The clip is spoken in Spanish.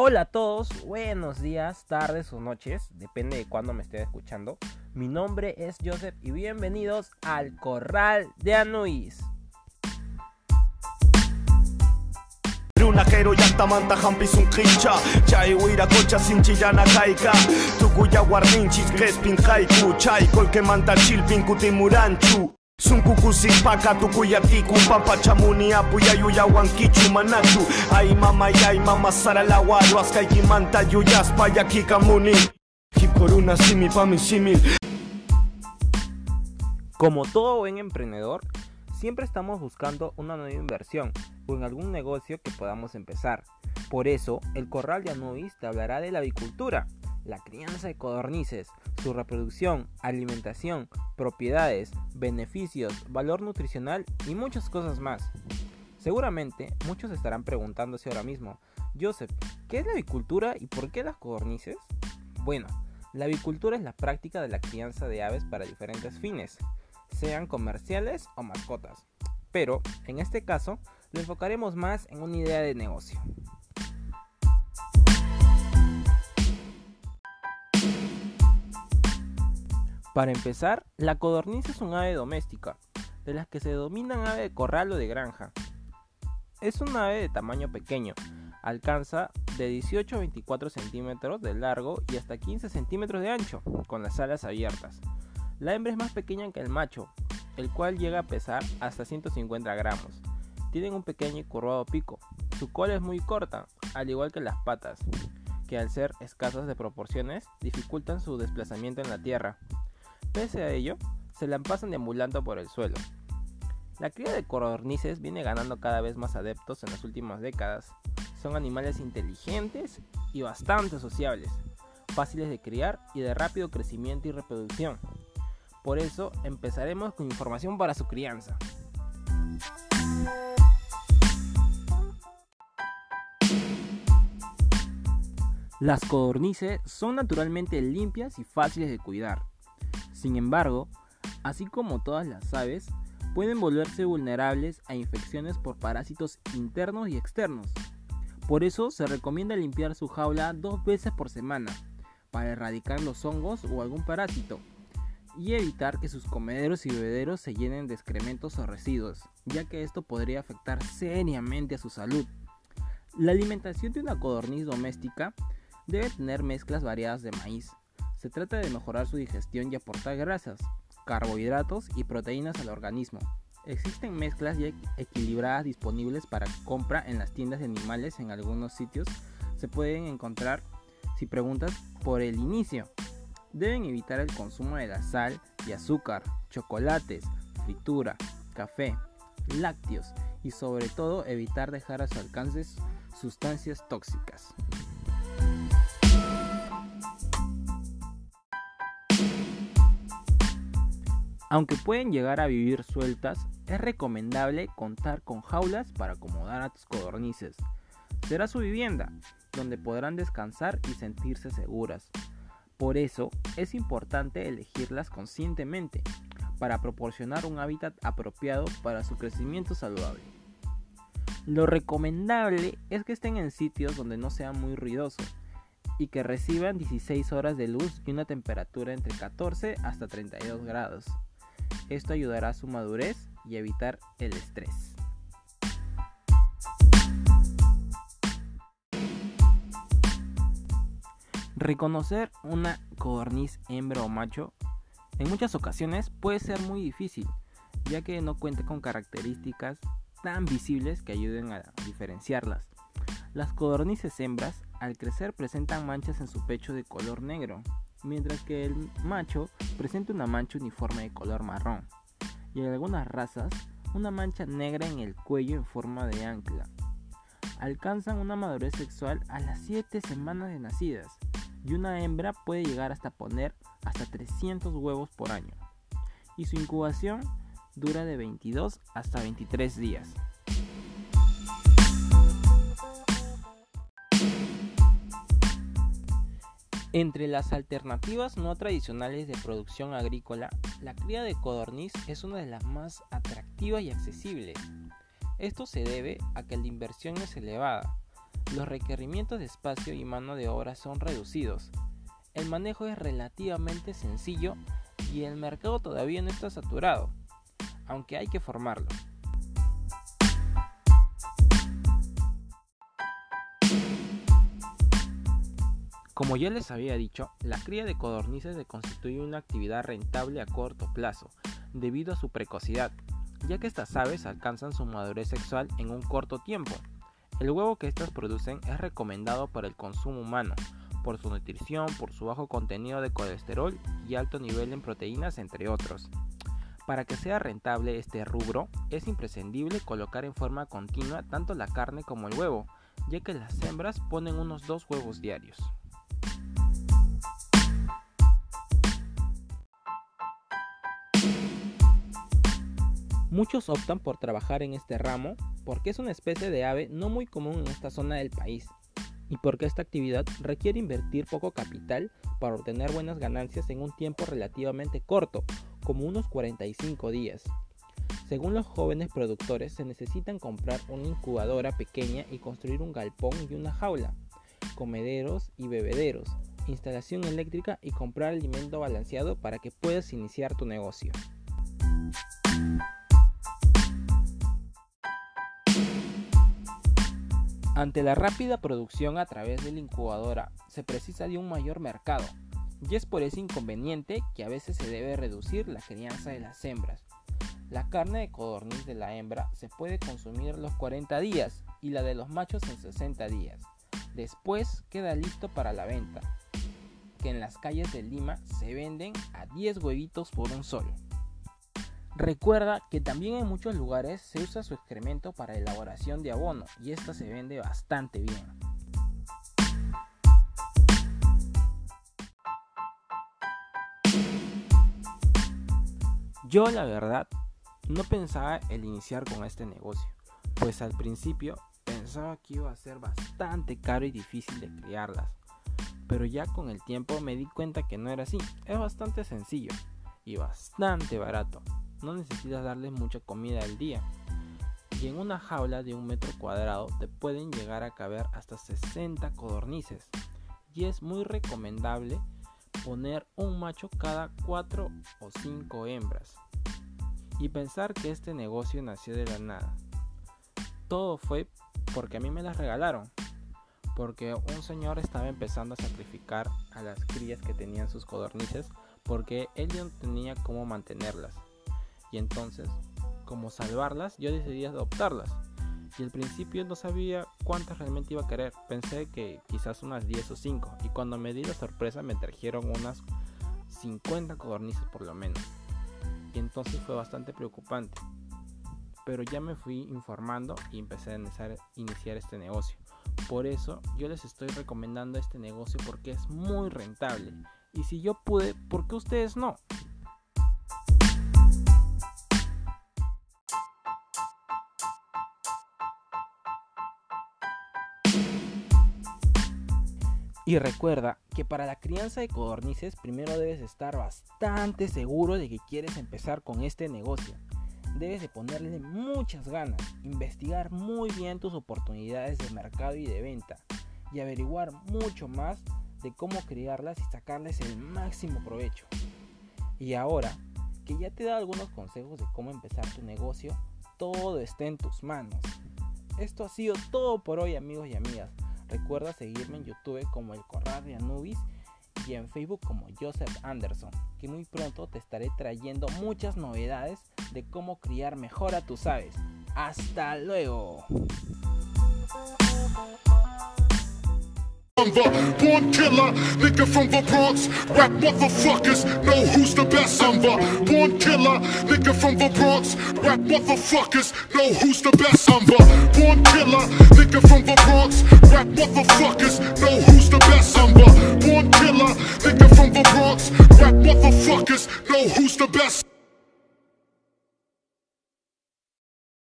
Hola a todos, buenos días, tardes o noches, depende de cuándo me esté escuchando. Mi nombre es Joseph y bienvenidos al Corral de Anuis. Sunkukusipaka tukuyatiku Pampachamuni apuyayuyawankichu manachu Ay mama yay mama saralawaru Askaykimanta yuyaspa yakikamuni Hip corona simi pa mi simil Como todo buen emprendedor, siempre estamos buscando una nueva inversión o en algún negocio que podamos empezar. Por eso, el Corral de Anubis te hablará de la avicultura, la crianza de codornices, su reproducción, alimentación, propiedades, beneficios, valor nutricional y muchas cosas más. Seguramente muchos estarán preguntándose ahora mismo, Joseph, ¿qué es la avicultura y por qué las codornices? Bueno, la avicultura es la práctica de la crianza de aves para diferentes fines, sean comerciales o mascotas. Pero, en este caso, lo enfocaremos más en una idea de negocio. Para empezar, la codorniz es un ave doméstica, de las que se denominan ave de corral o de granja. Es un ave de tamaño pequeño, alcanza de 18 a 24 centímetros de largo y hasta 15 centímetros de ancho, con las alas abiertas. La hembra es más pequeña que el macho, el cual llega a pesar hasta 150 gramos. Tienen un pequeño y curvado pico. Su cola es muy corta, al igual que las patas, que al ser escasas de proporciones dificultan su desplazamiento en la tierra. Pese a ello, se la pasan deambulando por el suelo. La cría de codornices viene ganando cada vez más adeptos en las últimas décadas. Son animales inteligentes y bastante sociables, fáciles de criar y de rápido crecimiento y reproducción. Por eso empezaremos con información para su crianza. Las codornices son naturalmente limpias y fáciles de cuidar. Sin embargo, así como todas las aves, pueden volverse vulnerables a infecciones por parásitos internos y externos. Por eso se recomienda limpiar su jaula dos veces por semana, para erradicar los hongos o algún parásito, y evitar que sus comederos y bebederos se llenen de excrementos o residuos, ya que esto podría afectar seriamente a su salud. La alimentación de una codorniz doméstica debe tener mezclas variadas de maíz. Se trata de mejorar su digestión y aportar grasas, carbohidratos y proteínas al organismo. Existen mezclas equilibradas disponibles para compra en las tiendas de animales en algunos sitios. Se pueden encontrar si preguntas por el inicio. Deben evitar el consumo de la sal y azúcar, chocolates, fritura, café, lácteos y sobre todo evitar dejar a su alcance sustancias tóxicas. Aunque pueden llegar a vivir sueltas, es recomendable contar con jaulas para acomodar a tus codornices. Será su vivienda, donde podrán descansar y sentirse seguras. Por eso es importante elegirlas conscientemente para proporcionar un hábitat apropiado para su crecimiento saludable. Lo recomendable es que estén en sitios donde no sea muy ruidoso y que reciban 16 horas de luz y una temperatura entre 14 hasta 32 grados. Esto ayudará a su madurez y evitar el estrés. Reconocer una codorniz hembra o macho en muchas ocasiones puede ser muy difícil, ya que no cuenta con características tan visibles que ayuden a diferenciarlas. Las codornices hembras al crecer presentan manchas en su pecho de color negro, mientras que el macho presenta una mancha uniforme de color marrón, y en algunas razas una mancha negra en el cuello en forma de ancla. Alcanzan una madurez sexual a las 7 semanas de nacidas, y una hembra puede llegar hasta poner hasta 300 huevos por año, y su incubación dura de 22 hasta 23 días. Entre las alternativas no tradicionales de producción agrícola, la cría de codorniz es una de las más atractivas y accesibles. Esto se debe a que la inversión es elevada, los requerimientos de espacio y mano de obra son reducidos. El manejo es relativamente sencillo y el mercado todavía no está saturado, aunque hay que formarlo. Como ya les había dicho, la cría de codornices se constituye una actividad rentable a corto plazo, debido a su precocidad, ya que estas aves alcanzan su madurez sexual en un corto tiempo. El huevo que estas producen es recomendado para el consumo humano, por su nutrición, por su bajo contenido de colesterol y alto nivel en proteínas, entre otros. Para que sea rentable este rubro, es imprescindible colocar en forma continua tanto la carne como el huevo, ya que las hembras ponen unos dos huevos diarios. Muchos optan por trabajar en este ramo porque es una especie de ave no muy común en esta zona del país y porque esta actividad requiere invertir poco capital para obtener buenas ganancias en un tiempo relativamente corto, como unos 45 días. Según los jóvenes productores, se necesitan comprar una incubadora pequeña y construir un galpón y una jaula, comederos y bebederos, instalación eléctrica y comprar alimento balanceado para que puedas iniciar tu negocio. Ante la rápida producción a través de la incubadora, se precisa de un mayor mercado, y es por ese inconveniente que a veces se debe reducir la crianza de las hembras. La carne de codorniz de la hembra se puede consumir los 40 días y la de los machos en 60 días. Después queda listo para la venta, que en las calles de Lima se venden a 10 huevitos por un solo. Recuerda que también en muchos lugares se usa su excremento para elaboración de abono y esta se vende bastante bien. Yo la verdad no pensaba el iniciar con este negocio, pues al principio pensaba que iba a ser bastante caro y difícil de criarlas, pero ya con el tiempo me di cuenta que no era así, es bastante sencillo y bastante barato no necesitas darles mucha comida al día. Y en una jaula de un metro cuadrado te pueden llegar a caber hasta 60 codornices. Y es muy recomendable poner un macho cada 4 o 5 hembras. Y pensar que este negocio nació de la nada. Todo fue porque a mí me las regalaron. Porque un señor estaba empezando a sacrificar a las crías que tenían sus codornices porque él no tenía cómo mantenerlas. Y entonces, como salvarlas, yo decidí adoptarlas. Y al principio no sabía cuántas realmente iba a querer. Pensé que quizás unas 10 o 5. Y cuando me di la sorpresa me trajeron unas 50 codornices por lo menos. Y entonces fue bastante preocupante. Pero ya me fui informando y empecé a iniciar, iniciar este negocio. Por eso yo les estoy recomendando este negocio porque es muy rentable. Y si yo pude, ¿por qué ustedes no? Y recuerda que para la crianza de codornices primero debes estar bastante seguro de que quieres empezar con este negocio. Debes de ponerle muchas ganas, investigar muy bien tus oportunidades de mercado y de venta y averiguar mucho más de cómo criarlas y sacarles el máximo provecho. Y ahora que ya te dado algunos consejos de cómo empezar tu negocio, todo está en tus manos. Esto ha sido todo por hoy amigos y amigas. Recuerda seguirme en YouTube como El Corral de Anubis y en Facebook como Joseph Anderson, que muy pronto te estaré trayendo muchas novedades de cómo criar mejor a tus aves. ¡Hasta luego! Born killer, nigga from the Bronx. Rap motherfuckers know who's the best. I'm born killer, nigga from the Bronx. Rap motherfuckers know who's the best. I'm born killer, nigga from the Bronx. Rap motherfuckers know who's the best. I'm born killer, nigga from the Bronx. Rap motherfuckers know who's the best.